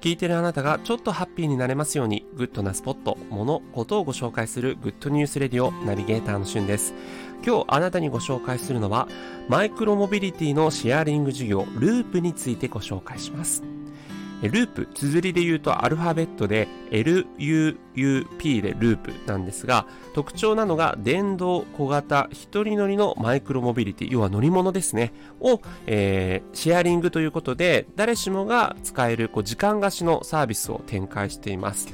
聞いてるあなたがちょっとハッピーになれますように、グッドなスポット、もの、ことをご紹介するグッドニュースレディオナビゲーターのしゅんです。今日あなたにご紹介するのは、マイクロモビリティのシェアリング事業、ループについてご紹介します。ループ、綴りで言うとアルファベットで LUUP でループなんですが、特徴なのが電動小型一人乗りのマイクロモビリティ、要は乗り物ですね、を、えー、シェアリングということで、誰しもが使えるこう時間貸しのサービスを展開しています。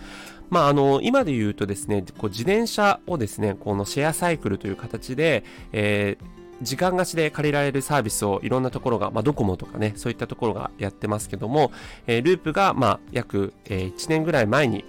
まあ、あの、今で言うとですね、こう自転車をですね、このシェアサイクルという形で、えー時間貸しで借りられるサービスをいろんなところが、まあ、ドコモとかね、そういったところがやってますけども、えー、ループが、まあ、約、えー、1年ぐらい前に、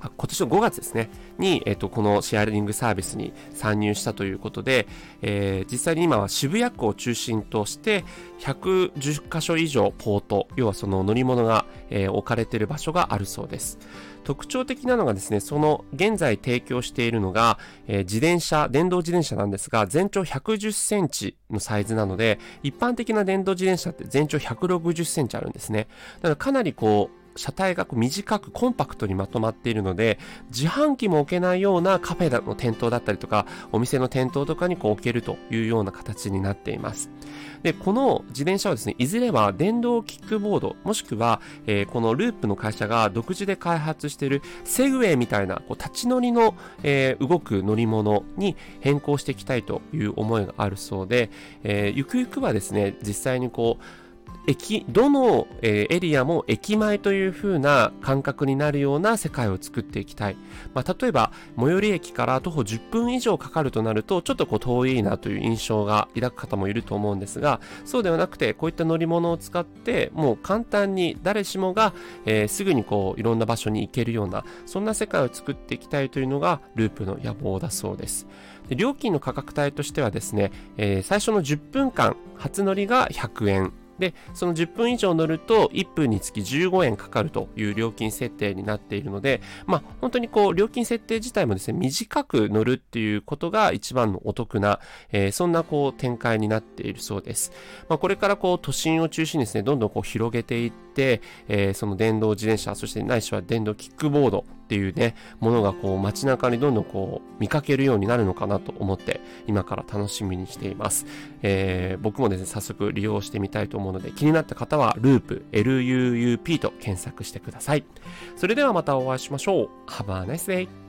今年の5月ですね、に、えっ、と、このシェアリングサービスに参入したということで、えー、実際に今は渋谷区を中心として、110カ所以上ポート、要はその乗り物が、えー、置かれている場所があるそうです。特徴的なのがですね、その現在提供しているのが、えー、自転車、電動自転車なんですが、全長110センチのサイズなので、一般的な電動自転車って全長160センチあるんですね。だからかなりこう、車体が短くコンパクトにまとまっているので、自販機も置けないようなカフェの店頭だったりとか、お店の店頭とかにこう置けるというような形になっています。で、この自転車はですね、いずれは電動キックボード、もしくは、えー、このループの会社が独自で開発しているセグウェイみたいなこう立ち乗りの、えー、動く乗り物に変更していきたいという思いがあるそうで、えー、ゆくゆくはですね、実際にこう、駅、どの、えエリアも駅前という風な感覚になるような世界を作っていきたい。まあ、例えば、最寄り駅から徒歩10分以上かかるとなると、ちょっとこう遠いなという印象が抱く方もいると思うんですが、そうではなくて、こういった乗り物を使って、もう簡単に誰しもが、えー、すぐにこう、いろんな場所に行けるような、そんな世界を作っていきたいというのが、ループの野望だそうです。で料金の価格帯としてはですね、えー、最初の10分間、初乗りが100円、で、その10分以上乗ると1分につき15円かかるという料金設定になっているので、まあ本当にこう料金設定自体もですね、短く乗るっていうことが一番のお得な、えー、そんなこう展開になっているそうです。まあこれからこう都心を中心にですね、どんどんこう広げていって、えー、その電動自転車、そしてないしは電動キックボードっていうね、ものがこう街中にどんどんこう見かけるようになるのかなと思って今から楽しみにしています。えー、僕もですね、早速利用してみたいと思うので気になった方はループ LUUP と検索してください。それではまたお会いしましょう。Have a nice day!